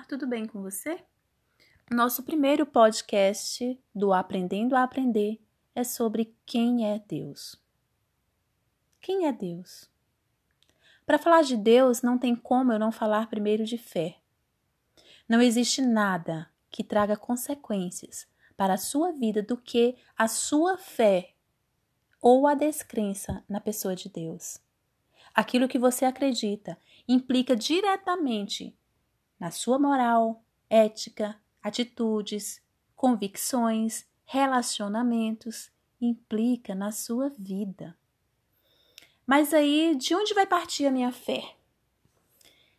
Tudo bem com você? Nosso primeiro podcast do Aprendendo a Aprender é sobre quem é Deus. Quem é Deus? Para falar de Deus, não tem como eu não falar primeiro de fé. Não existe nada que traga consequências para a sua vida do que a sua fé ou a descrença na pessoa de Deus. Aquilo que você acredita implica diretamente na sua moral, ética, atitudes, convicções, relacionamentos, implica na sua vida. Mas aí, de onde vai partir a minha fé?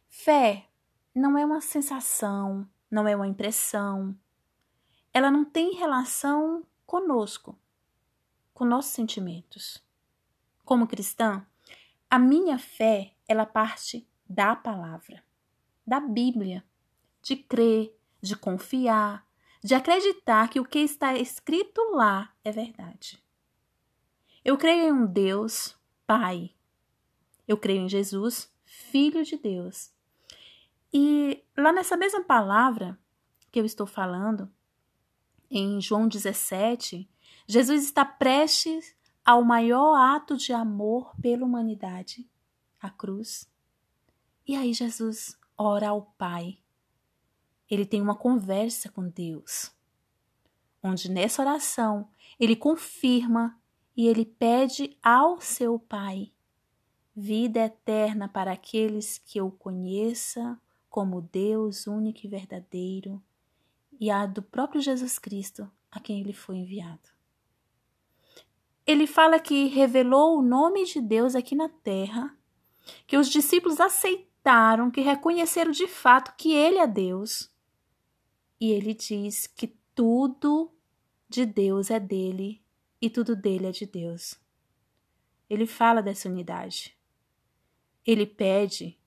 Fé não é uma sensação, não é uma impressão. Ela não tem relação conosco, com nossos sentimentos. Como cristã, a minha fé, ela parte da palavra, da Bíblia, de crer, de confiar, de acreditar que o que está escrito lá é verdade. Eu creio em um Deus, Pai. Eu creio em Jesus, Filho de Deus. E lá nessa mesma palavra que eu estou falando, em João 17, Jesus está prestes ao maior ato de amor pela humanidade, a cruz. E aí Jesus ora ao Pai. Ele tem uma conversa com Deus, onde nessa oração ele confirma e ele pede ao seu Pai vida eterna para aqueles que o conheça como Deus único e verdadeiro e a do próprio Jesus Cristo a quem ele foi enviado. Ele fala que revelou o nome de Deus aqui na terra, que os discípulos aceitaram, que reconheceram de fato que ele é Deus. E ele diz que tudo de Deus é dele e tudo dele é de Deus. Ele fala dessa unidade. Ele pede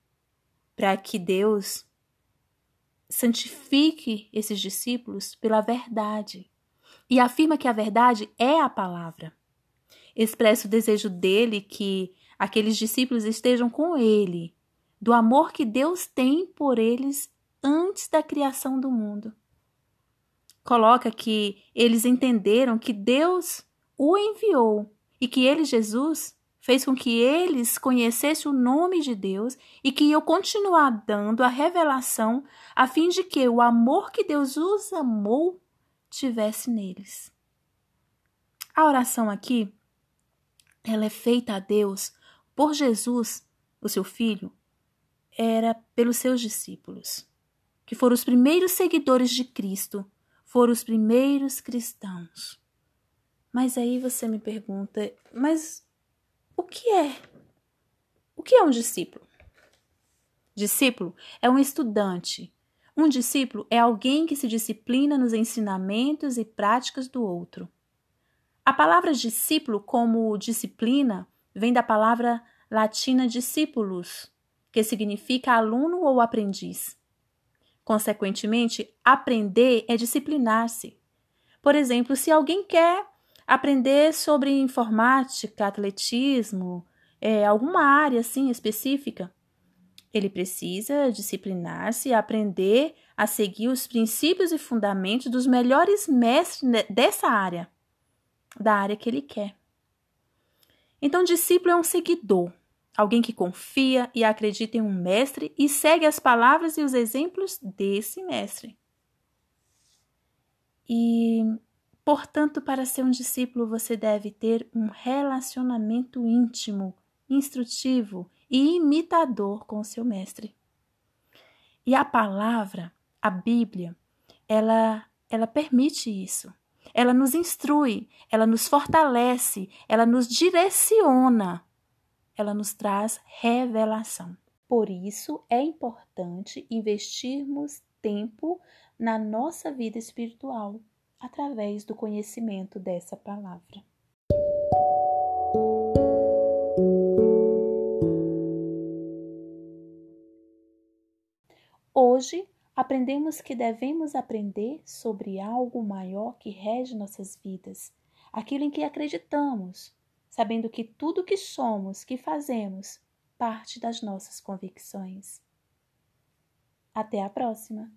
para que Deus santifique esses discípulos pela verdade e afirma que a verdade é a palavra. Expressa o desejo dele que aqueles discípulos estejam com ele, do amor que Deus tem por eles antes da criação do mundo. Coloca que eles entenderam que Deus o enviou e que ele, Jesus, fez com que eles conhecessem o nome de Deus e que eu continuar dando a revelação a fim de que o amor que Deus os amou tivesse neles. A oração aqui, ela é feita a Deus por Jesus, o seu filho, era pelos seus discípulos, que foram os primeiros seguidores de Cristo, foram os primeiros cristãos. Mas aí você me pergunta, mas o que é? O que é um discípulo? Discípulo é um estudante. Um discípulo é alguém que se disciplina nos ensinamentos e práticas do outro. A palavra discípulo, como disciplina, vem da palavra latina discípulos, que significa aluno ou aprendiz. Consequentemente, aprender é disciplinar-se. Por exemplo, se alguém quer aprender sobre informática, atletismo, é, alguma área assim específica. Ele precisa disciplinar-se e aprender a seguir os princípios e fundamentos dos melhores mestres dessa área, da área que ele quer. Então, discípulo é um seguidor, alguém que confia e acredita em um mestre e segue as palavras e os exemplos desse mestre. E Portanto, para ser um discípulo, você deve ter um relacionamento íntimo, instrutivo e imitador com o seu mestre. E a palavra, a Bíblia, ela, ela permite isso. Ela nos instrui, ela nos fortalece, ela nos direciona, ela nos traz revelação. Por isso é importante investirmos tempo na nossa vida espiritual através do conhecimento dessa palavra. Hoje aprendemos que devemos aprender sobre algo maior que rege nossas vidas, aquilo em que acreditamos, sabendo que tudo que somos, que fazemos, parte das nossas convicções. Até a próxima!